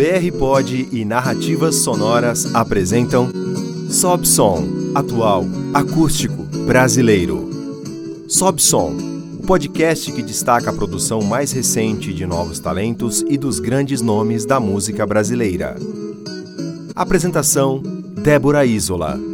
BR Pod e Narrativas Sonoras apresentam Sob Som, atual, acústico, brasileiro. Sob Som, o podcast que destaca a produção mais recente de novos talentos e dos grandes nomes da música brasileira. Apresentação: Débora Isola.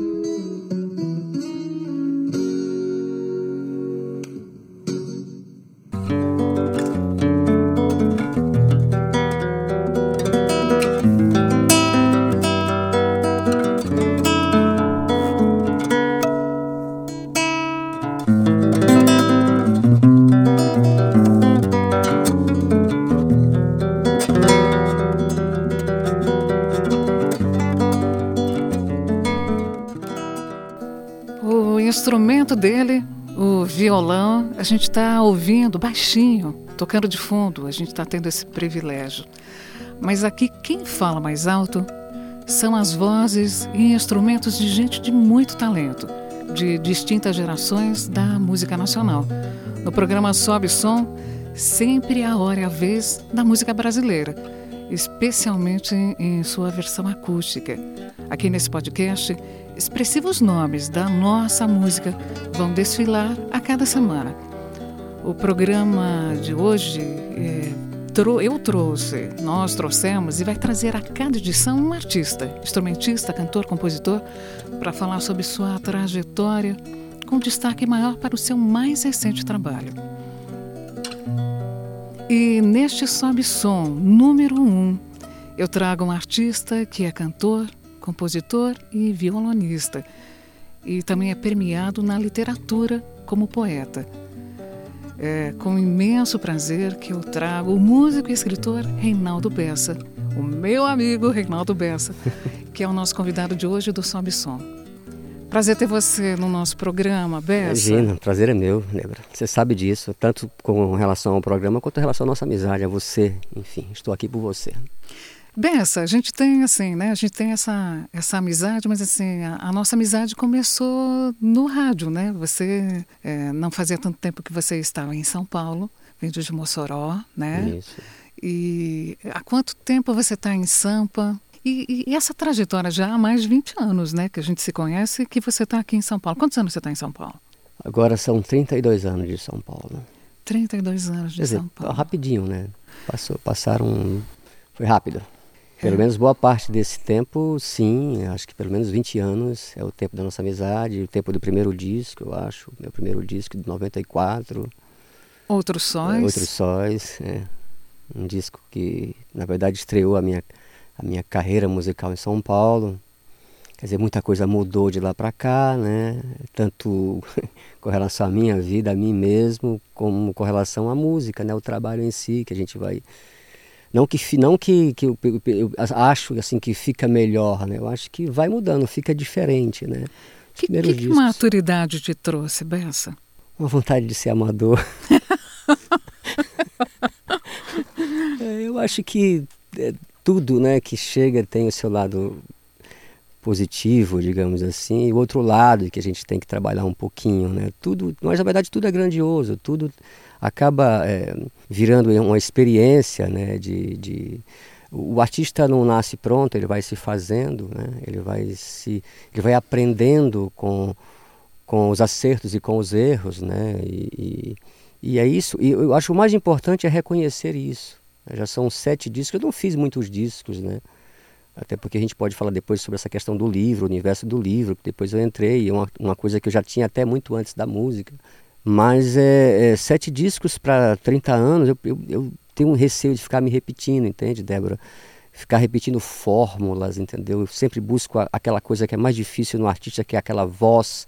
Gente está ouvindo baixinho, tocando de fundo, a gente está tendo esse privilégio. Mas aqui quem fala mais alto são as vozes e instrumentos de gente de muito talento, de distintas gerações da música nacional. No programa Sobe Som, sempre a hora e a vez da música brasileira, especialmente em sua versão acústica. Aqui nesse podcast, expressivos nomes da nossa música vão desfilar a cada semana. O programa de hoje é, eu trouxe, nós trouxemos e vai trazer a cada edição um artista, instrumentista, cantor, compositor, para falar sobre sua trajetória, com destaque maior para o seu mais recente trabalho. E neste Sobe Som número 1, um, eu trago um artista que é cantor, compositor e violonista, e também é premiado na literatura como poeta. É com imenso prazer que eu trago o músico e escritor Reinaldo Bessa, o meu amigo Reinaldo Bessa, que é o nosso convidado de hoje do Sobe Som. Prazer ter você no nosso programa, Bessa. Imagina, prazer é meu, Nebra. Você sabe disso, tanto com relação ao programa quanto em relação à nossa amizade, a você. Enfim, estou aqui por você. Bessa, a gente tem assim, né? A gente tem essa, essa amizade, mas assim, a, a nossa amizade começou no rádio, né? Você é, não fazia tanto tempo que você estava em São Paulo, vindo de Mossoró, né? Isso. E há quanto tempo você está em Sampa? E, e, essa trajetória já há mais de 20 anos, né? Que a gente se conhece que você está aqui em São Paulo. Quantos anos você está em São Paulo? Agora são 32 anos de São Paulo. 32 anos de dizer, São Paulo. Rapidinho, né? Passou, passaram. Foi rápido. Pelo menos boa parte desse tempo, sim, acho que pelo menos 20 anos é o tempo da nossa amizade, o tempo do primeiro disco, eu acho, meu primeiro disco de 94. Outros Sóis? Outros Sóis, é. Um disco que, na verdade, estreou a minha, a minha carreira musical em São Paulo. Quer dizer, muita coisa mudou de lá para cá, né? Tanto com relação à minha vida, a mim mesmo, como com relação à música, né? O trabalho em si, que a gente vai não que não que, que eu, eu, acho assim que fica melhor, né? Eu acho que vai mudando, fica diferente, né? Os que, que, que maturidade te trouxe, Bessa? Uma vontade de ser amador. é, eu acho que é, tudo, né, que chega tem o seu lado positivo, digamos assim, e o outro lado que a gente tem que trabalhar um pouquinho, né? Tudo, mas na verdade tudo é grandioso, tudo acaba é, virando uma experiência, né? De, de, o artista não nasce pronto, ele vai se fazendo, né? Ele vai se, ele vai aprendendo com com os acertos e com os erros, né? E, e, e é isso. E eu acho o mais importante é reconhecer isso. Já são sete discos. Eu não fiz muitos discos, né? Até porque a gente pode falar depois sobre essa questão do livro, o universo do livro, que depois eu entrei, uma, uma coisa que eu já tinha até muito antes da música. Mas é, é sete discos para 30 anos, eu, eu, eu, tenho um receio de ficar me repetindo, entende, Débora? Ficar repetindo fórmulas, entendeu? Eu sempre busco a, aquela coisa que é mais difícil no artista, que é aquela voz,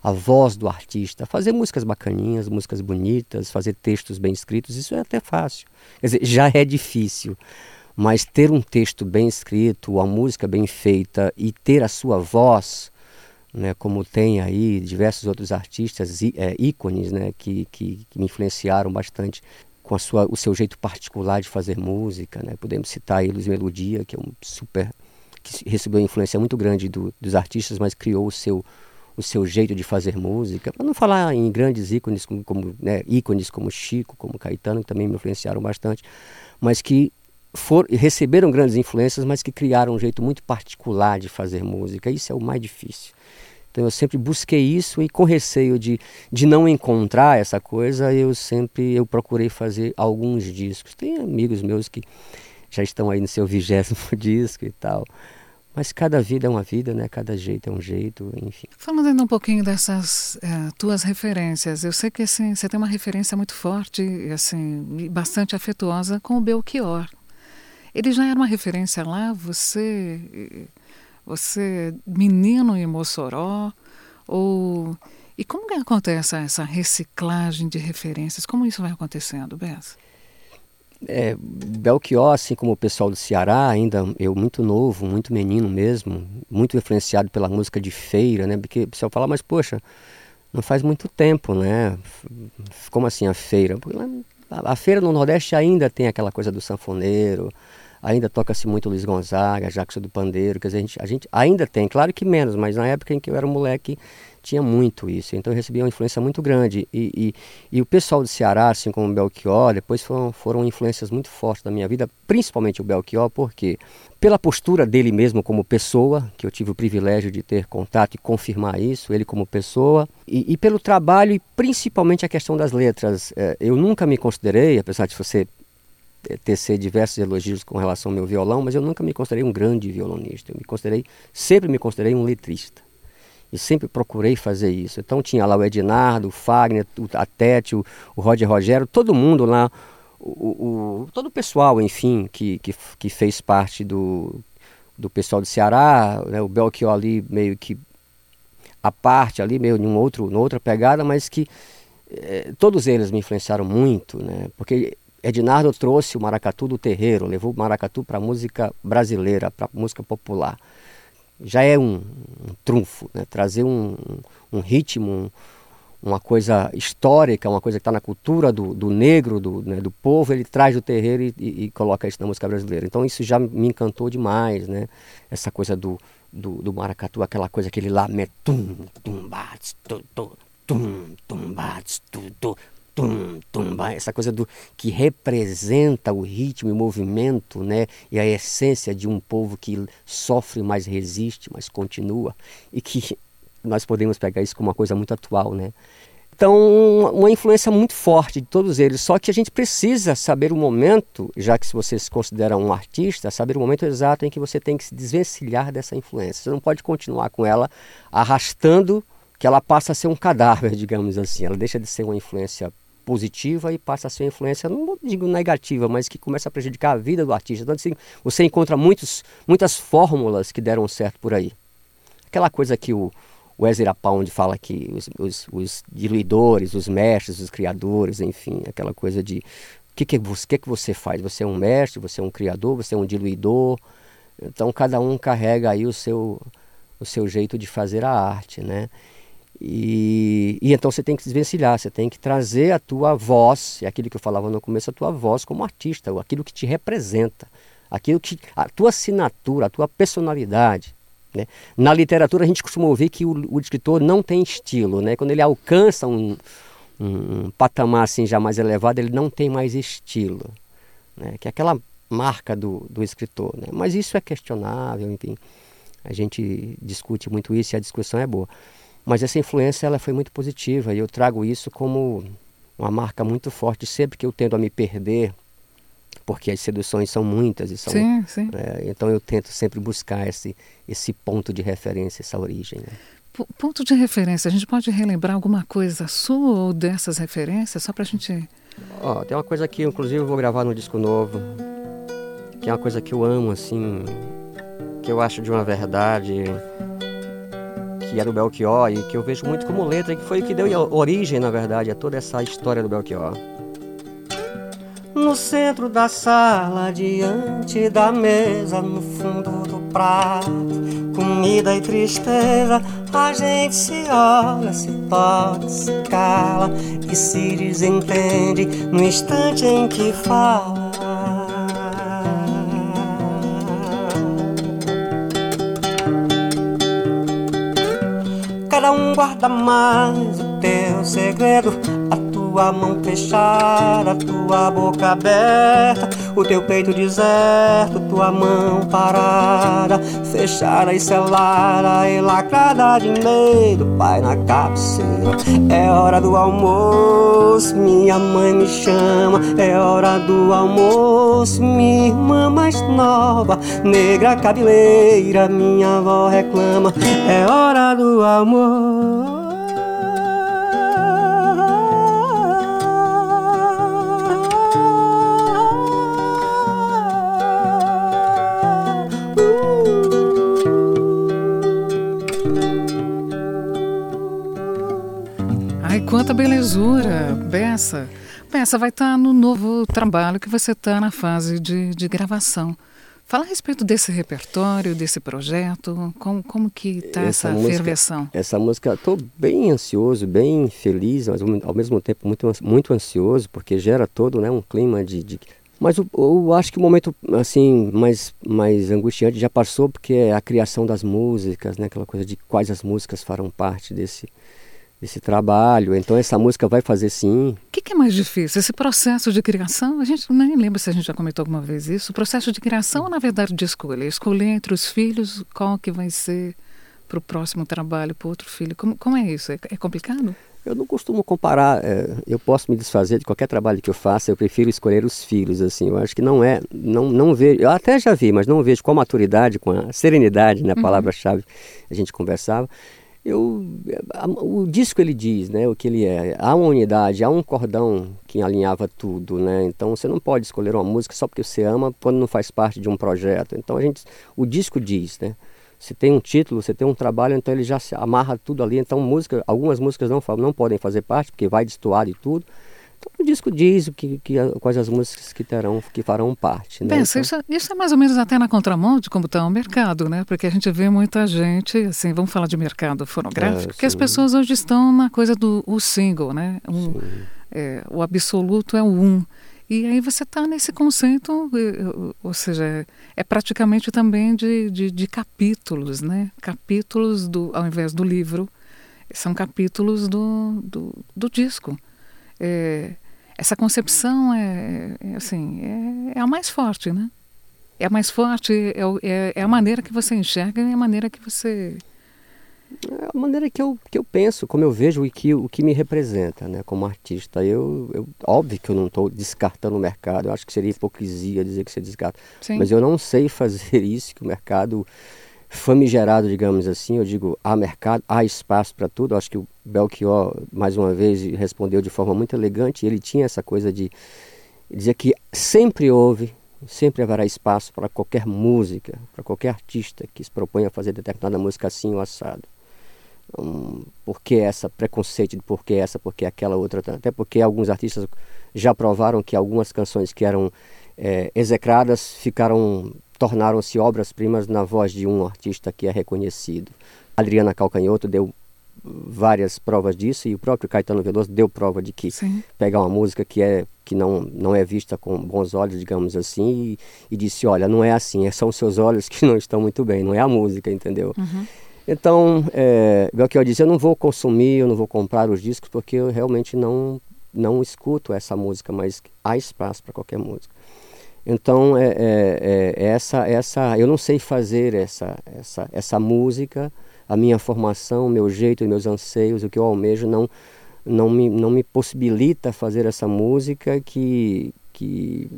a voz do artista. Fazer músicas bacaninhas, músicas bonitas, fazer textos bem escritos, isso é até fácil. Quer dizer, já é difícil. Mas ter um texto bem escrito, a música bem feita e ter a sua voz, né, como tem aí diversos outros artistas, é, ícones, né, que, que, que, me influenciaram bastante com a sua, o seu jeito particular de fazer música. Né? Podemos citar aí Luiz Melodia, que é um super que recebeu influência muito grande do, dos artistas, mas criou o seu o seu jeito de fazer música, para não falar em grandes ícones como, como né, ícones como Chico, como Caetano, que também me influenciaram bastante, mas que for, receberam grandes influências, mas que criaram um jeito muito particular de fazer música. Isso é o mais difícil. Então eu sempre busquei isso e com receio de, de não encontrar essa coisa, eu sempre eu procurei fazer alguns discos. Tem amigos meus que já estão aí no seu vigésimo disco e tal. Mas cada vida é uma vida, né? Cada jeito é um jeito, enfim. Falando ainda um pouquinho dessas é, tuas referências, eu sei que assim, você tem uma referência muito forte, assim, bastante afetuosa com o Belchior. Ele já era uma referência lá, você, você menino em Mossoró, ou e como que acontece essa reciclagem de referências? Como isso vai acontecendo, Bessa? É, Belchior, assim como o pessoal do Ceará, ainda eu muito novo, muito menino mesmo, muito influenciado pela música de feira, né? Porque o pessoal fala, mas poxa, não faz muito tempo, né? Como assim a feira? A, a feira no Nordeste ainda tem aquela coisa do sanfoneiro, ainda toca-se muito Luiz Gonzaga, Jackson do Pandeiro, dizer, a gente, a gente ainda tem, claro que menos, mas na época em que eu era moleque tinha muito isso. Então eu recebi uma influência muito grande. E, e, e o pessoal do Ceará, assim como o Belchior, depois foram, foram influências muito fortes da minha vida, principalmente o Belchior, porque pela postura dele mesmo como pessoa, que eu tive o privilégio de ter contato e confirmar isso, ele como pessoa, e, e pelo trabalho e principalmente a questão das letras. É, eu nunca me considerei, apesar de você tecer diversos elogios com relação ao meu violão, mas eu nunca me considerei um grande violonista. Eu me considerei, sempre me considerei um letrista e sempre procurei fazer isso. Então tinha lá o Ednardo, o Fagner, a Tete, o, o Roger Rogério, todo mundo lá, o, o, todo o pessoal, enfim, que, que, que fez parte do, do pessoal do Ceará, né, o Belchior ali meio que a parte ali, meio em outro, outra pegada, mas que eh, todos eles me influenciaram muito, né, porque Ednardo trouxe o maracatu do terreiro, levou o maracatu para a música brasileira, para a música popular já é um, um trunfo, né? trazer um, um ritmo, um, uma coisa histórica, uma coisa que está na cultura do, do negro, do, né, do povo, ele traz do terreiro e, e, e, coloca isso na música brasileira. Então isso já me encantou demais, né? Essa coisa do, do, do maracatu, aquela coisa, aquele lamento, tum, tum, bats, tum, tum, bats, tum, tum, essa coisa do que representa o ritmo e movimento, né? E a essência de um povo que sofre, mas resiste, mas continua e que nós podemos pegar isso como uma coisa muito atual, né? Então, uma influência muito forte de todos eles. Só que a gente precisa saber o momento, já que se você se considera um artista, saber o momento exato em que você tem que se desvencilhar dessa influência. Você não pode continuar com ela arrastando que ela passa a ser um cadáver, digamos assim. Ela deixa de ser uma influência positiva e passa a ser uma influência, não digo negativa, mas que começa a prejudicar a vida do artista. Então, assim, você encontra muitos, muitas fórmulas que deram certo por aí. Aquela coisa que o, o Ezra Pound fala que os, os, os, diluidores, os mestres, os criadores, enfim, aquela coisa de o que, que, que, que você faz? Você é um mestre, você é um criador, você é um diluidor. Então cada um carrega aí o seu, o seu jeito de fazer a arte, né? E, e, então você tem que desvencilhar, você tem que trazer a tua voz, é aquilo que eu falava no começo, a tua voz como artista, aquilo que te representa, aquilo que a tua assinatura, a tua personalidade. Né? Na literatura a gente costuma ouvir que o, o escritor não tem estilo, né? quando ele alcança um, um, um, patamar assim já mais elevado, ele não tem mais estilo, né? que é aquela marca do, do escritor. Né? Mas isso é questionável, enfim, a gente discute muito isso e a discussão é boa. Mas essa influência ela foi muito positiva e eu trago isso como uma marca muito forte sempre que eu tendo a me perder, porque as seduções são muitas e são, sim, sim. É, então eu tento sempre buscar esse esse ponto de referência, essa origem. Né? Ponto de referência, a gente pode relembrar alguma coisa sua ou dessas referências, só para a gente... Oh, tem uma coisa que, inclusive, eu vou gravar no disco novo, que é uma coisa que eu amo, assim, que eu acho de uma verdade que era o Belchior e que eu vejo muito como letra, que foi o que deu origem, na verdade, a toda essa história do Belchior. No centro da sala, diante da mesa, no fundo do prato, comida e tristeza, a gente se olha, se toca, se cala e se desentende no instante em que fala. Cada um guarda mais o teu segredo, a tua mão fechada, tua boca aberta, o teu peito deserto, tua mão parada, fechada e selada e lacrada de medo, pai na cabeceira. É hora do almoço, minha mãe me chama, é hora do almoço, minha irmã mais nova, negra cabeleira, minha avó reclama, é hora do almoço. Quanta belezura, Bessa. Bessa vai estar tá no novo trabalho que você está na fase de, de gravação. Fala a respeito desse repertório, desse projeto, como, como que está essa, essa ferveção? Essa música, estou bem ansioso, bem feliz, mas ao mesmo tempo muito, muito ansioso, porque gera todo né, um clima de... de... Mas eu, eu, acho que o momento assim mais, mais angustiante já passou, porque é a criação das músicas, né, aquela coisa de quais as músicas farão parte desse, esse trabalho. Então essa música vai fazer sim. O que, que, é mais difícil? Esse processo de criação? A gente nem lembra se a gente já comentou alguma vez isso. O processo de criação ou na verdade de escolha? Escolher entre os filhos qual que vai ser para o próximo trabalho, para outro filho. Como, como é isso? É, é complicado? Eu não costumo comparar. É, eu posso me desfazer de qualquer trabalho que eu faça. Eu prefiro escolher os filhos. Assim, eu acho que não é, não, não vejo. Eu até já vi, mas não vejo com a maturidade, com a serenidade, né, a uhum. palavra-chave. A gente conversava eu, o disco ele diz né, o que ele é. Há uma unidade, há um cordão que alinhava tudo. Né? Então você não pode escolher uma música só porque você ama quando não faz parte de um projeto. Então a gente, o disco diz, né? Você tem um título, você tem um trabalho, então ele já se amarra tudo ali. Então música, algumas músicas não, não podem fazer parte porque vai destoar de tudo. Então, o disco diz o que, que, quais as músicas que terão, que farão parte. Né? Pensa, então... isso, é, isso, é mais ou menos até na contramão de como está o mercado, né? Porque a gente vê muita gente, assim, vamos falar de mercado fonográfico, é, que as pessoas hoje estão na coisa do o single, né? Um, é, o absoluto é o um. E aí você está nesse conceito, ou seja, é praticamente também de, de, de, capítulos, né? Capítulos do, ao invés do livro, são capítulos do, do, do disco é, essa concepção é, é assim é, é, a mais forte, né? É a mais forte, é, é, é, a maneira que você enxerga e a maneira que você é a maneira que eu, que eu penso, como eu vejo e que, o que me representa né, como artista. Eu, eu, óbvio que eu não estou descartando o mercado, eu acho que seria hipocrisia dizer que você descarta. Sim. Mas eu não sei fazer isso, que o mercado famigerado, digamos assim, eu digo, há mercado, há espaço para tudo. Acho que o Belchior, mais uma vez, respondeu de forma muito elegante. Ele tinha essa coisa de dizer que sempre houve, sempre haverá espaço para qualquer música, para qualquer artista que se propõe a fazer determinada música assim ou assado. Um, por que essa preconceito de por que essa, por que aquela outra? Até porque alguns artistas já provaram que algumas canções que eram é, execradas ficaram tornaram-se obras-primas na voz de um artista que é reconhecido. Adriana Calcanhoto deu várias provas disso e o próprio Caetano Veloso deu prova de que Sim. pegar uma música que é que não não é vista com bons olhos, digamos assim, e, e disse, olha, não é assim, é são os seus olhos que não estão muito bem, não é a música, entendeu? Uhum. Então, é, eu disse, eu não vou consumir, eu não vou comprar os discos porque eu realmente não não escuto essa música, mas há espaço para qualquer música. Então, é, é, é, essa, essa, eu não sei fazer essa, essa, essa música, a minha formação, meu jeito, meus anseios, o que eu almejo não, não, me, não me possibilita fazer essa música que, que,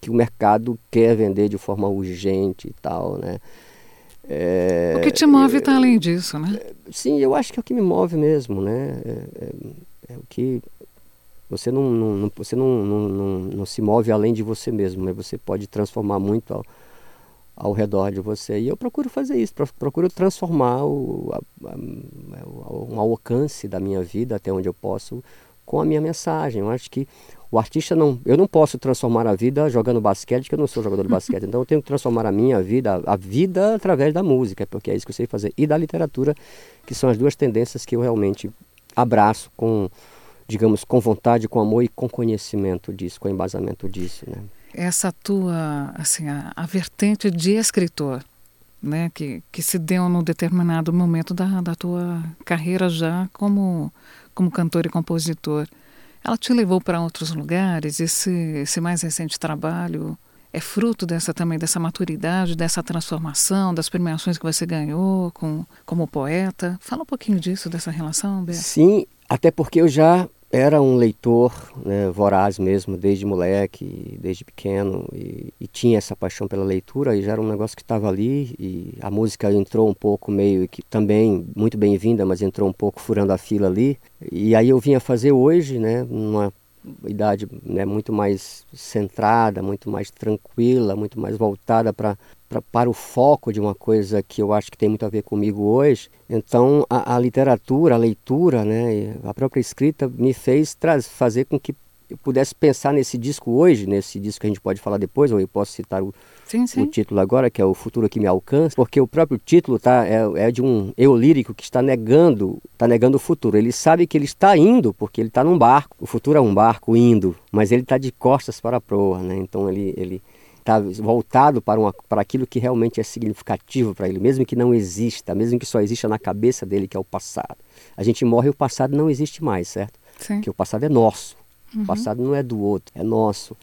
que o mercado quer vender de forma urgente e tal, né? É, o que te move está além disso, né? Sim, eu acho que é o que me move mesmo, né? É, é, é o que você não, não, você não, não, não, não, se move além de você mesmo, mas você pode transformar muito ao, ao redor de você. E eu procuro fazer isso, procuro transformar o, a, a, o alcance da minha vida até onde eu posso com a minha mensagem. Eu acho que o artista não. Eu não posso transformar a vida jogando basquete, que eu não sou jogador de basquete. Então eu tenho que transformar a minha vida, a vida através da música, porque é isso que eu sei fazer. E da literatura, que são as duas tendências que eu realmente abraço com digamos, com vontade, com amor e com conhecimento disso, com embasamento disso, né? Essa tua, assim, a, a vertente de escritor, né, que, que se deu num determinado momento da, da tua carreira já como, como cantor e compositor, ela te levou para outros lugares? Esse, esse mais recente trabalho é fruto dessa também dessa maturidade, dessa transformação, das premiações que você ganhou com, como poeta. Fala um pouquinho disso, dessa relação, Beto. Sim, até porque eu já era um leitor né, voraz mesmo, desde moleque, desde pequeno, e, e, tinha essa paixão pela leitura, e já era um negócio que estava ali, e a música entrou um pouco meio que também muito bem-vinda, mas entrou um pouco furando a fila ali, e aí eu vinha fazer hoje, né, numa idade né, muito mais centrada, muito mais tranquila, muito mais voltada para para o foco de uma coisa que eu acho que tem muito a ver comigo hoje. Então, a, a literatura, a leitura, né, a própria escrita me fez fazer com que eu pudesse pensar nesse disco hoje, nesse disco que a gente pode falar depois, ou eu posso citar o, sim, sim. o título agora, que é O Futuro que Me Alcança, porque o próprio título tá, é, é de um eu lírico que está negando, está negando o futuro. Ele sabe que ele está indo, porque ele está num barco. O futuro é um barco indo, mas ele está de costas para a proa, né? Então ele, ele está voltado para, uma, para aquilo que realmente é significativo para ele, mesmo que não exista, mesmo que só exista na cabeça dele, que é o passado. A gente morre e o passado não existe mais, certo? Sim. Porque o passado é nosso. Uhum. O passado não é do outro, é nosso.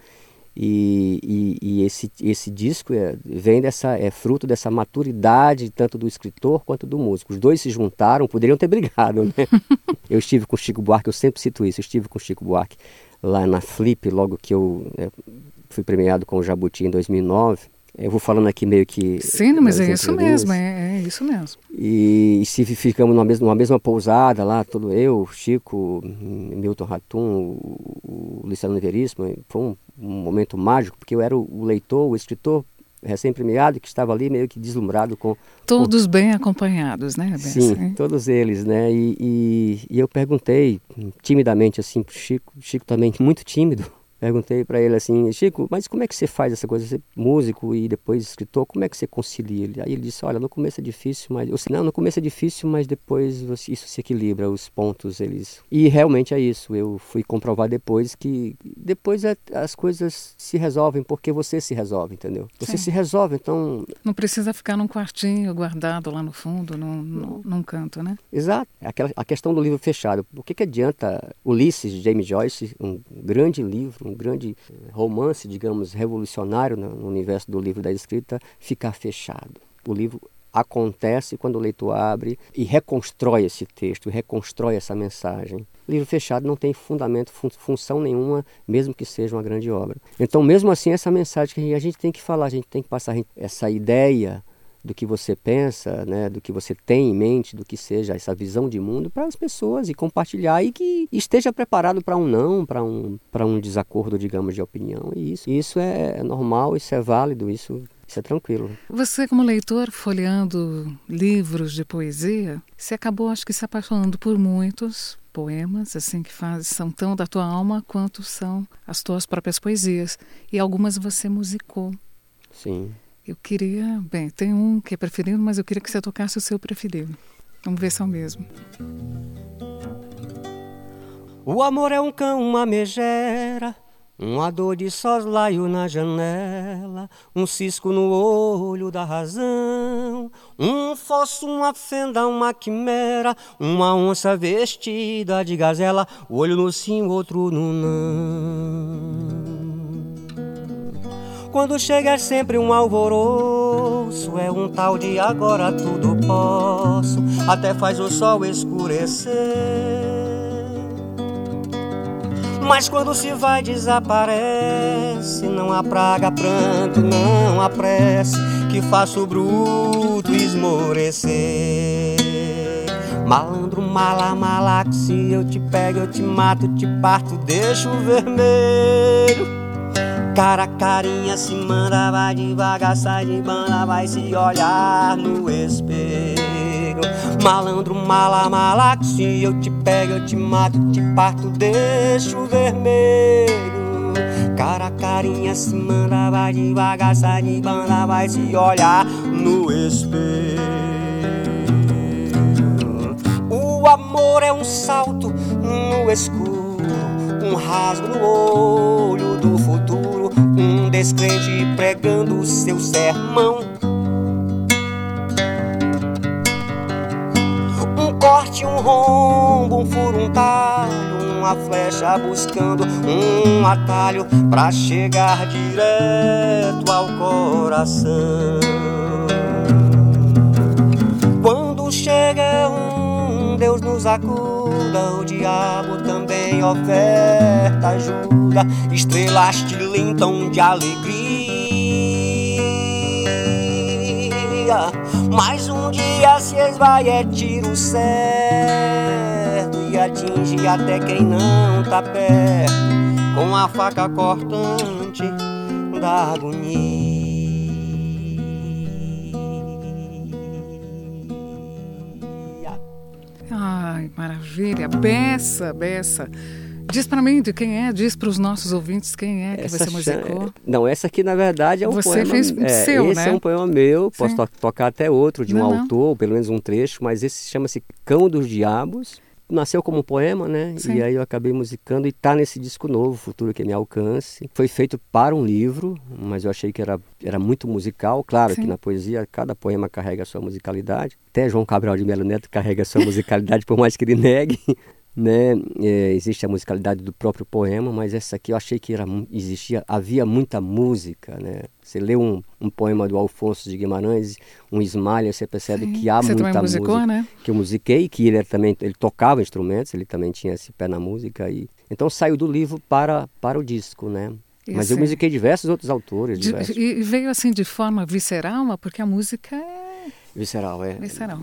E, e, e, esse, esse disco é, vem dessa, é fruto dessa maturidade, tanto do escritor quanto do músico. Os dois se juntaram, poderiam ter brigado, né? eu estive com o Chico Buarque, eu sempre cito isso, eu estive com o Chico Buarque lá na Flip, logo que eu é, fui premiado com o Jabuti em 2009. Eu vou falando aqui meio que. Sim, mas é isso mesmo, é, é, isso mesmo. E, e se ficamos numa mesma, numa mesma pousada lá, todo eu, Chico, Milton Ratum, o, o Luciano Veríssimo, foi um, um, momento mágico, porque eu era o, o leitor, o escritor recém-premiado que estava ali meio que deslumbrado com... Todos com... bem acompanhados, né, Sim, Sim, todos eles, né? E, e, e eu perguntei timidamente assim para Chico, Chico também muito tímido, Perguntei para ele assim, Chico, mas como é que você faz essa coisa? Você é músico e depois escritor, como é que você concilia? Ele? Aí ele disse, olha, no começo é difícil, mas... Eu não, no começo é difícil, mas depois isso se equilibra, os pontos, eles... E realmente é isso, eu fui comprovar depois que depois é, as coisas se resolvem porque você se resolve, entendeu? Você Sim. se resolve, então... Não precisa ficar num quartinho guardado lá no fundo, num, num, num canto, né? Exato. Aquela, a questão do livro fechado. O que, que adianta Ulisses, James Joyce, um grande livro, um grande eh, romance, digamos, revolucionário no universo do livro da escrita, ficar fechado. O livro acontece quando o leitor abre e reconstrói esse texto, reconstrói essa mensagem. Livro fechado não tem fundamento, fun função nenhuma, mesmo que seja uma grande obra. Então, mesmo assim, essa mensagem que a gente tem que falar, a gente tem que passar essa ideia do que você pensa, né, do que você tem em mente, do que seja essa visão de mundo para as pessoas e compartilhar e que esteja preparado para um não, para um, para um desacordo, digamos, de opinião. E isso, isso é normal, isso é válido, isso isso é tranquilo. Você, como leitor, folheando livros de poesia, você acabou, acho que, se apaixonando por muitos poemas, assim, que faz, são tão da tua alma quanto são as tuas próprias poesias. E algumas você musicou. Sim. Eu queria, bem, tem um que é preferido, mas eu queria que você tocasse o seu preferido. Vamos ver se é o mesmo. O amor é um cão, uma megera, uma dor de soslaio na janela, um cisco no olho da razão, um fosso, uma fenda, uma quimera, uma onça vestida de gazela, olho no sim, outro no não. Quando chega é sempre um alvoroço, é um tal de agora tudo posso, até faz o sol escurecer. Mas quando se vai desaparece, não há praga, pranto, não há prece que faça o bruto esmorecer. Malandro, mala, mala, que se eu te pego, eu te mato, te parto, deixo vermelho. Cara, carinha se manda, vai devagar, sai de banda, vai se olhar no espelho. Malandro, mala, mala, que se eu te pego, eu te mato, te parto, deixo vermelho. Cara, carinha se manda, vai devagar, sai de banda, vai se olhar no espelho. O amor é um salto no escuro, um rasgo no olho do descrente pregando seu sermão. Um corte, um rombo, um furo, talho, um uma flecha buscando um atalho para chegar direto ao coração. Quando chega um Deus nos acuda, o diabo também oferta ajuda, estrelas tilintam de alegria. Mas um dia se esvai é tiro certo e atinge até quem não tá perto com a faca cortante da agonia. Ai, maravilha. Beça, beça. Diz para mim de quem é, diz para os nossos ouvintes quem é que Essa você musicou. Não, essa aqui na verdade é um Você poema. fez é, seu, esse né? é um poema meu, posso to- tocar até outro de um Não, não. autor, pelo menos um trecho, mas esse chama-se Cão dos Diabos. Nasceu como um poema, né? Sim. E aí eu acabei musicando e tá nesse disco novo, Futuro que me alcance. Foi feito para um livro, mas eu achei que era, era muito musical. Claro Sim. que na poesia cada poema carrega a sua musicalidade. Até João Cabral de Melo Neto carrega a sua musicalidade, por mais que ele negue. Né? É, existe a musicalidade do próprio poema, mas essa aqui eu achei que era, existia, havia muita música, né? Você lê um, um poema do Alfonso de Guimarães, um Ismalha, você percebe Sim. que há Você também muita musicou, música né? que eu musiquei, que ele também ele tocava instrumentos, ele também tinha esse pé na música e então saiu do livro para para o disco, né? Mas eu Esse- musiquei diversos outros autores, diversos. e veio assim de forma visceral, porque a música é Visceral, é. visceral.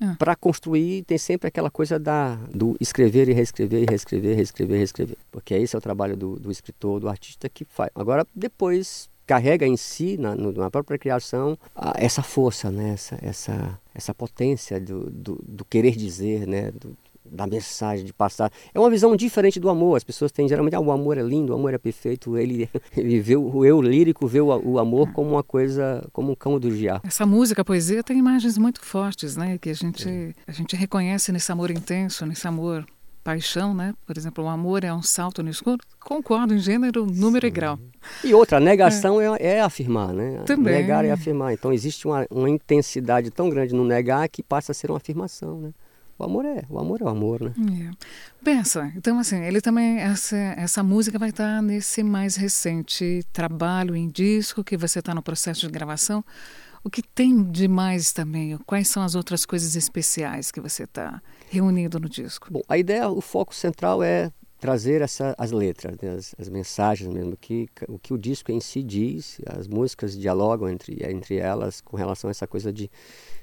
Ah. Para construir tem sempre aquela coisa da do escrever e reescrever e reescrever, reescrever, reescrever, porque esse é o trabalho do, do escritor, do artista que faz. Agora depois carrega em si na, na própria criação a- essa força, né? Essa essa essa potência do, do, do querer dizer, né? Do- da mensagem de passar. É uma visão diferente do amor. As pessoas têm geralmente, ah, o amor é lindo, o amor é perfeito. Ele, ele vê o eu lírico, vê o, o amor como uma coisa, como um cão do diabo. Essa música, a poesia tem imagens muito fortes, né? Que a gente a gente reconhece nesse amor intenso, nesse amor paixão, né? Por exemplo, o amor é um salto no escuro. Concordo em gênero, número e grau. E outra, a negação é, é afirmar, né? Também. Negar é afirmar. Então existe uma, uma intensidade tão grande no negar que passa a ser uma afirmação, né? O amor é, o amor é o amor, né? É. Pensa, então assim, ele também essa essa música vai estar nesse mais recente trabalho em disco que você está no processo de gravação. O que tem de mais também? Quais são as outras coisas especiais que você está reunindo no disco? Bom, a ideia, o foco central é trazer essa, as letras, né? as, as mensagens mesmo, que, o que o disco em si diz, as músicas dialogam entre, entre elas com relação a essa coisa de,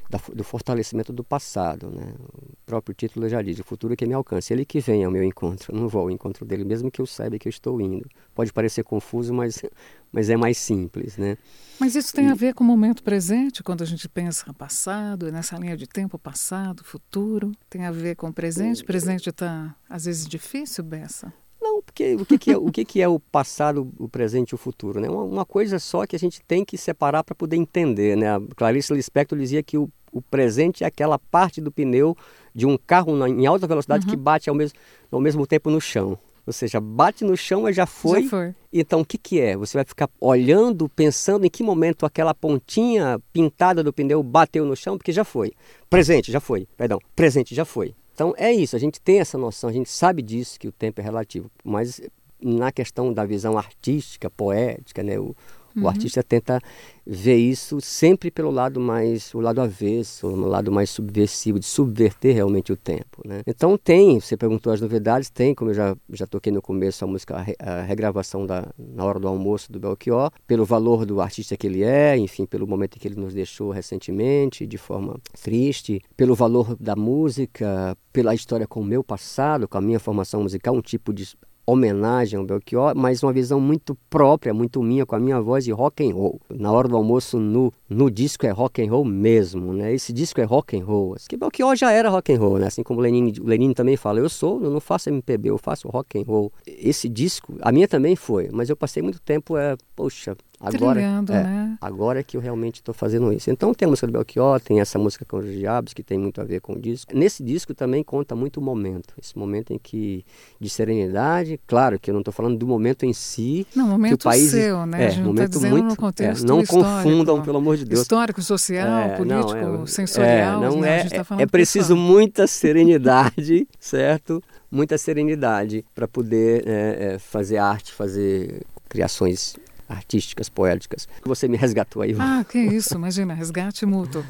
da, do fortalecimento do passado. Né? O próprio título já diz, o futuro que me alcance, ele que vem ao meu encontro, eu não vou ao encontro dele, mesmo que eu saiba que eu estou indo. Pode parecer confuso, mas, mas é mais simples, né? Mas isso tem a ver com o momento presente, quando a gente pensa no passado, nessa linha de tempo passado, futuro. Tem a ver com o presente. O presente está, às vezes, difícil, Bessa? Não, porque o que, que é, o que, que é o passado, o presente e o futuro? Né? Uma, uma coisa só que a gente tem que separar para poder entender. Né? A Clarice Lispector dizia que o, o presente é aquela parte do pneu de um carro na- em alta velocidade que bate ao mesmo, ao mesmo tempo no chão. Ou seja, bate no chão, mas já foi. Já. Então, o que, que é? Você vai ficar olhando, pensando em que momento aquela pontinha pintada do pneu bateu no chão, porque já foi. Presente, já foi. Perdão, presente, já foi. Então, é isso. A gente tem essa noção, a gente sabe disso, que o tempo é relativo. Mas na questão da visão artística, poética, né? O, o artista tenta ver isso sempre pelo lado mais, o lado avesso, o lado mais subversivo, de subverter realmente o tempo, né? Então tem, você perguntou as novidades, tem, como eu já, já toquei no começo, a música, a, re- a regravação da Na Hora do Almoço do Belchior, pelo valor do artista que ele é, enfim, pelo momento em que ele nos deixou recentemente, de forma triste, pelo valor da música, pela história com o meu passado, com a minha formação musical, um tipo de homenagem ao Belchior, mas uma visão muito própria, muito minha, com a minha voz de rock and roll. Na hora do almoço, no, no disco é rock and roll mesmo, né? Esse disco é rock and roll. Que Belchior já era rock and roll, né? Assim como o Lenine também fala, eu sou, eu não faço MPB, eu faço rock and roll. Esse disco, a minha também foi, mas eu passei muito tempo, é, poxa, Agora, Trilhando, é, né? agora é que eu realmente estou fazendo isso. Então tem a música do Belchior, tem essa música com os diabos, que tem muito a ver com o disco. Nesse disco também conta muito o momento. Esse momento em que, de serenidade, claro que eu não estou falando do momento em si. Não, momento que o país, seu, né? É, gente não está momento dizendo muito, no é, Não confundam, pelo amor de Deus. Histórico, social, É, não, político, é, sensorial. é, não né? É, tá é- é preciso muita serenidade, certo? Muita serenidade para poder é, é, fazer arte, fazer criações artísticas, poéticas. Você me resgatou aí. Ah, que isso, imagina, resgate mútuo.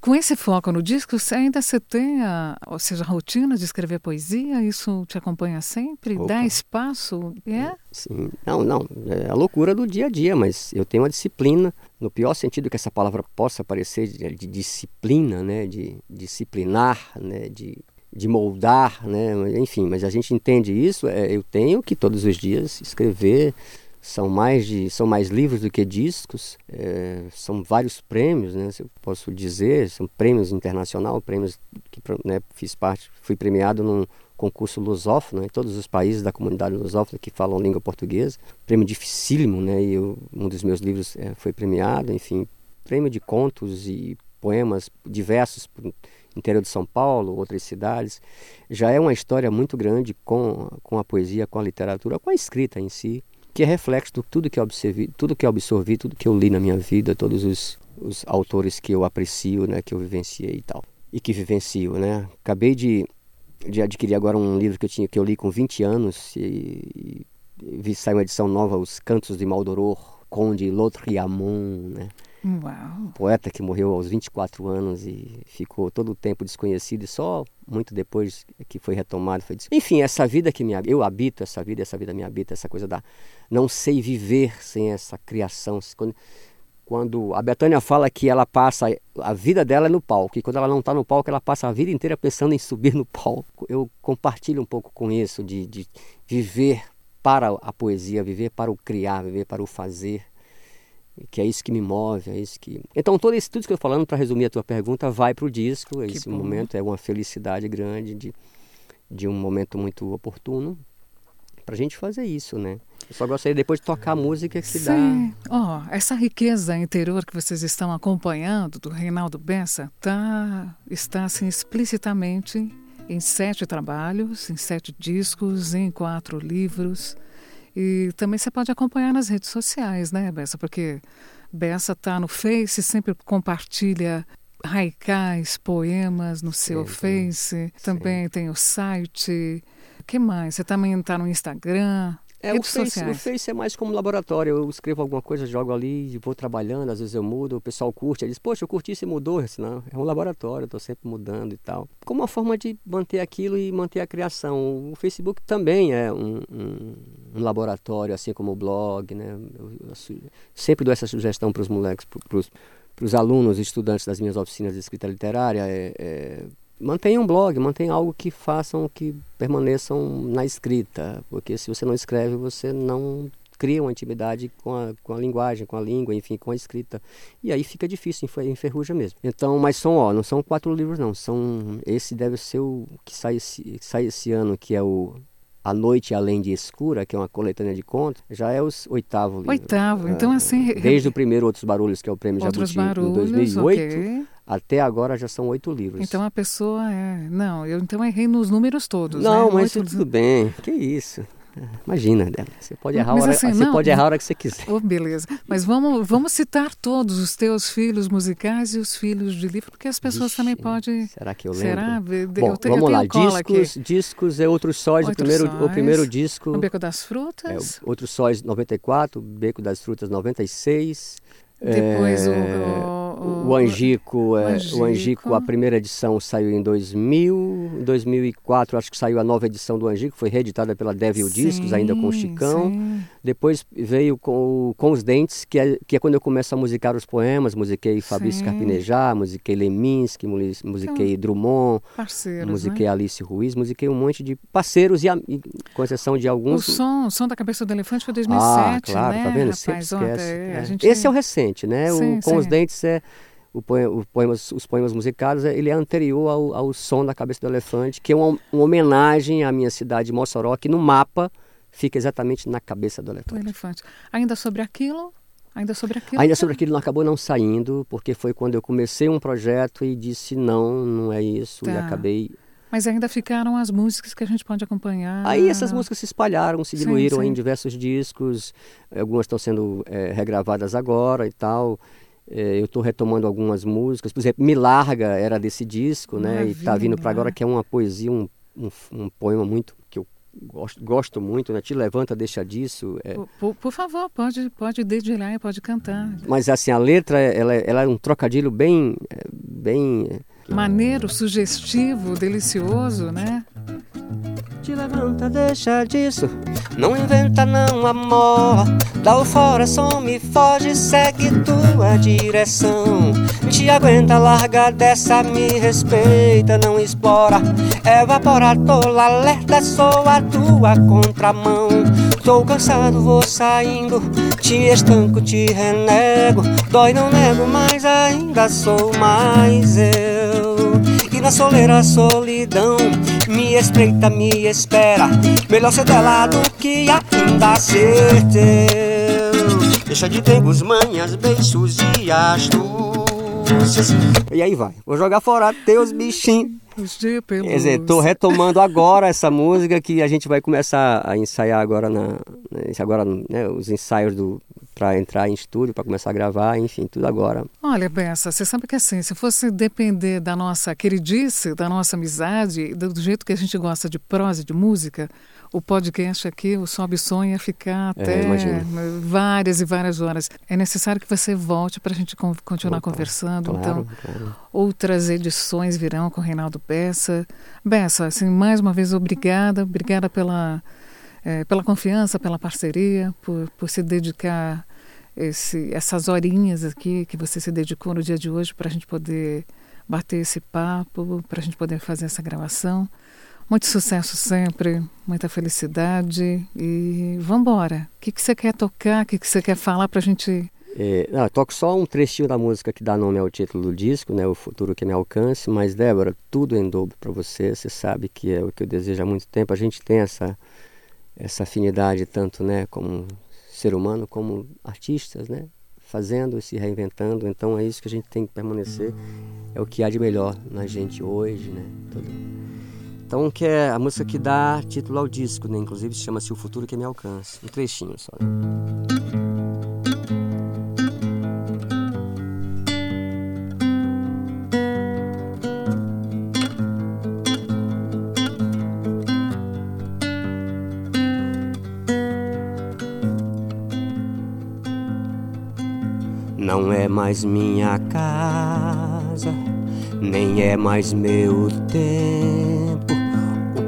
Com esse foco no disco, você ainda você tem a, ou seja, a rotina de escrever poesia? Isso te acompanha sempre? Opa. Dá espaço? É? Sim, não, não, é a loucura do dia a dia, mas eu tenho uma disciplina, no pior sentido que essa palavra possa parecer, de, de disciplina, né, de disciplinar, né, de, de moldar, né, enfim, mas a gente entende isso, é, eu tenho que todos os dias escrever, são mais de são mais livros do que discos é, são vários prêmios né se eu posso dizer são prêmios internacional prêmios que né, fiz parte fui premiado num concurso lusófono em todos os países da comunidade lusófona que falam língua portuguesa prêmio dificílimo né e eu, um dos meus livros é, foi premiado enfim prêmio de contos e poemas diversos interior de São Paulo outras cidades. Já é uma história muito grande com com a poesia com a literatura com a escrita em si que é reflexo de tudo que eu observi, tudo que eu absorvi, tudo que eu li na minha vida, todos os, os autores que eu aprecio, né, que eu vivenciei e tal, e que vivencio, né? Acabei de, de adquirir agora um livro que eu tinha que eu li com 20 anos e, e vi sair uma edição nova, Os Cantos de Maldoror, Conde Lautriamont, né? Uau! poeta que morreu aos 24 anos e ficou todo o tempo desconhecido e só muito depois que foi retomado foi enfim essa vida que me eu habito essa vida essa vida me habita essa coisa da não sei viver sem essa criação quando, quando a Betânia fala que ela passa a vida dela é no palco e quando ela não está no palco ela passa a vida inteira pensando em subir no palco eu compartilho um pouco com isso de, de viver para a poesia viver para o criar viver para o fazer que é isso que me move, é isso que. Então, todo isso, tudo isso que eu estou falando, para resumir a tua pergunta, vai para o disco. Que Esse bom. momento é uma felicidade grande de, de um momento muito oportuno para a gente fazer isso, né? Eu só gostaria depois de tocar a música que dá. Sim. Ó, essa riqueza interior que vocês estão acompanhando do Reinaldo Bessa tá, está assim, explicitamente em sete trabalhos, em sete discos, em quatro livros. E também você pode acompanhar nas redes sociais, né, Bessa? Porque Bessa está no Face, sempre compartilha haikais, poemas no seu Sim, Face. Também tem o site. O que mais? Você também está no Instagram. É, o face, o. Face é mais como laboratório. Eu escrevo alguma coisa, jogo ali, e vou trabalhando, às vezes eu mudo, o pessoal curte, diz, poxa, eu curti, você mudou. Eu disse, não, é um laboratório, eu estou sempre mudando e tal. Como uma forma de manter aquilo e manter a criação. O Facebook também é um, um, um laboratório, assim como o blog, né? Eu, eu su- sempre dou essa sugestão para os moleques, para os alunos, estudantes das minhas oficinas de escrita literária, é, é mantenha um blog, mantenha algo que façam que permaneçam na escrita, porque se você não escreve, você não cria uma intimidade com a, com a linguagem, com a língua, enfim, com a escrita. E aí fica difícil, enfer- enferruja mesmo. Então, mas são, ó, não são quatro livros não, são esse deve ser o que sai esse, que sai esse ano, que é o A Noite Além de Escura, que é uma coletânea de contos, já é o oitavo livro. Oitavo, então É, assim. Desde o primeiro Outros Barulhos, que é o prêmio Outros Jabuti em barulhos, 2008, ok. Até agora já são oito livros. Então a pessoa é. Não, eu então errei nos números todos. Não, né? mas Oito- tudo bem. Que isso. Imagina, Débora. Você pode errar, a Mas hora, assim, você não- pode errar a hora que você quiser. Oh, beleza. Mas vamos, vamos citar todos os teus filhos musicais e os filhos de livro, porque as pessoas Vixe, também podem. Será que eu lembro? Será? Eu Bom, eu vamos tenho lá. cola aqui. Discos, discos é Outros Sóis. O primeiro, o Sóis. primeiro disco O Beco das é Frutas. o Outros Sóis 94, Beco das Frutas 96. Depois o- é, o- o Angico, o é, Angico. o Angico, a primeira edição saiu em 2000, em 2004 acho que saiu a nova edição do Angico, foi reeditada pela Devil Discos, ainda com o Sim, Chicão. sim. Depois veio com, o- com os Dentes, que é, que é quando eu começo a musicar os poemas. Musiquei Fabrício Sim. Carpinejar, musiquei Leminski, mu- musiquei Drummond, Parceiros. musiquei né? Alice Ruiz, musiquei um monte de parceiros, e, e com exceção de O alguns. som, o som da cabeça do elefante foi 2007, ah, claro, né? tá vendo? rapaz? Sempre esquece. Ontem, É. a gente- Esse é o recente, né? Sim, o, com os sim. Dentes é. O poema, poemas, os poemas musicados, é- ele é anterior ao, ao som da cabeça do elefante, que é uma, uma homenagem à minha cidade de Mossoró, que no mapa fica exatamente na cabeça do do elefante. elefante. Ainda sobre aquilo, Ainda sobre aquilo? Ainda sobre aquilo não acabou não saindo, porque foi quando eu comecei um projeto e disse não, não é isso, tá. e acabei mas ainda ficaram as músicas que a gente pode acompanhar. Aí essas músicas se espalharam, se diluíram sim, sim. em diversos discos. Algumas estão sendo é, regravadas agora e tal. É, eu estou retomando algumas músicas. Por exemplo, Me Larga era desse disco, né? Maravilha. E está vindo para agora que é uma poesia, um, um, um poema muito que eu gosto, gosto muito, né? Te levanta, deixa disso. É... Por, por, favor, pode, pode dedilhar e pode cantar. Mas assim, a letra, ela, ela é um trocadilho bem, bem maneiro, sugestivo, delicioso, né? Te levanta, deixa disso, não inventa não amor. Dá o fora, some, foge, segue tua direção. Te aguenta, larga dessa, me respeita, não explora. Evapora, tola, alerta, sou a tua contramão. Tô cansado, vou saindo, te estanco, te renego. Dói, não nego, mas ainda sou mais eu. E na soleira, solidão, me espreita, me espera. Melhor ser dela do que ainda ser teu. Deixa de ter manhas, beijos e astúcias. E aí vai, vou jogar fora teus bichinhos. Quer dizer, tô retomando agora essa música que a gente vai começar a ensaiar agora na, né, agora né, os ensaios do para entrar em estúdio, para começar a gravar, enfim, tudo agora. Olha, Bessa, você sabe que assim, se fosse depender da nossa queridice, da nossa amizade, do jeito que a gente gosta de prosa, de música, o podcast aqui, o Sobe Sonho, ia ficar é, até é, várias e várias horas. É necessário que você volte para a gente continuar Opa, conversando. Claro, então, claro. outras edições virão com o Reinaldo Bessa. Bessa, assim, mais uma vez, obrigada. Obrigada pela, é, pela confiança, pela parceria, por, por se dedicar esse, essas horinhas aqui que você se dedicou no dia de hoje para a gente poder bater esse papo, para a gente poder fazer essa gravação. Muito sucesso sempre, muita felicidade e vamos embora. O que, você quer tocar? O que, você quer falar para a gente é, não, toco só um trechinho da música que dá nome ao título do disco, né, O Futuro Que Me Alcance, mas Débora, tudo em dobro para você, você sabe que é o que eu desejo há muito tempo, a gente tem essa, essa afinidade tanto né, como ser humano, como artistas, né, fazendo e se reinventando, então é isso que a gente tem que permanecer, é o que há de melhor na gente hoje, né. Então, que é a música que dá título ao disco, né? Inclusive chama-se O Futuro Que Me Alcança. Um trechinho só. Não é mais minha casa, nem é mais meu tempo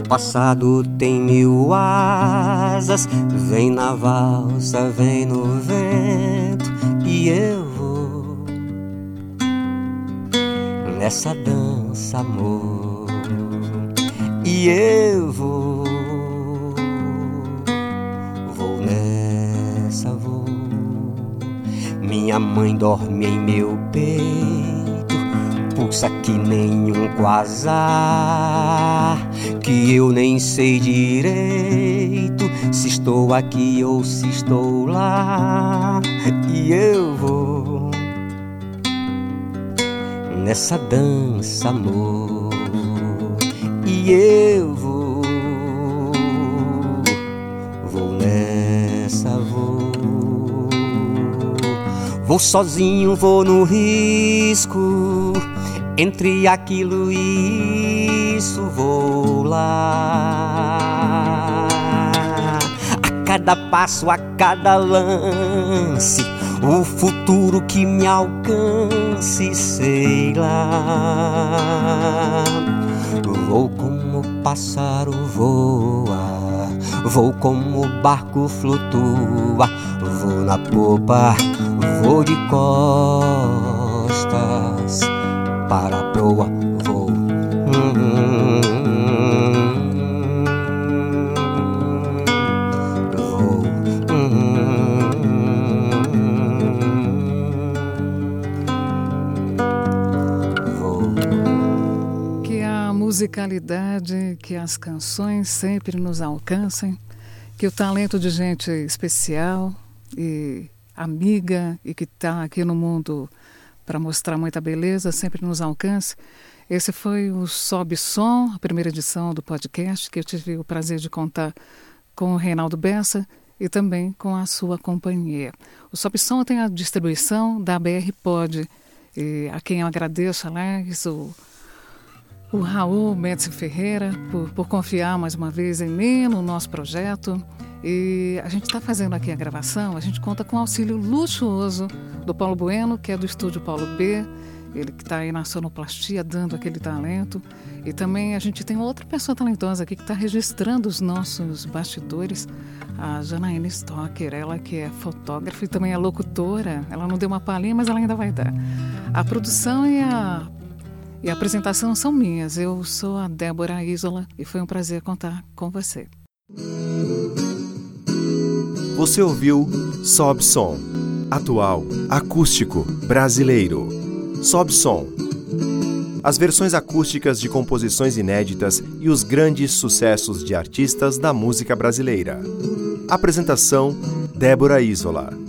passado tem mil asas, vem na valsa, vem no vento, e eu vou nessa dança, amor, e eu vou, vou nessa, vou. Minha mãe dorme em meu peito pulsa que nenhum quasar, que eu nem sei direito se estou aqui ou se estou lá, e eu vou nessa dança, amor, e eu vou, vou nessa, vou. Vou sozinho, vou no risco entre aquilo e isso vou lá. A cada passo, a cada lance, o futuro que me alcance, sei lá. Vou como pássaro voa, vou como barco flutua, vou na popa, vou de costas musicalidade, que as canções sempre nos alcancem, que o talento de gente especial e amiga e que está aqui no mundo para mostrar muita beleza, sempre nos alcance. Esse foi o Sobe Som, a primeira edição do podcast, que eu tive o prazer de contar com o Reinaldo Bessa e também com a sua companhia. O Sobe Som tem a distribuição da BR Pod, e a quem eu agradeço, Alex, o, o Raul Médici Ferreira, por, por confiar mais uma vez em mim, no nosso projeto. E a gente está fazendo aqui a gravação, a gente conta com o auxílio luxuoso do Paulo Bueno, que é do estúdio Paulo B, ele que está aí na sonoplastia dando aquele talento. E também a gente tem outra pessoa talentosa aqui que está registrando os nossos bastidores, a Janaína Stocker, ela que é fotógrafa e também é locutora. Ela não deu uma palhinha, mas ela ainda vai dar. A produção e a, e a apresentação são minhas. Eu sou a Débora Isola e foi um prazer contar com você. Você ouviu Sob Som, atual, acústico, brasileiro. Sob Som. As versões acústicas de composições inéditas e os grandes sucessos de artistas da música brasileira. Apresentação: Débora Isola.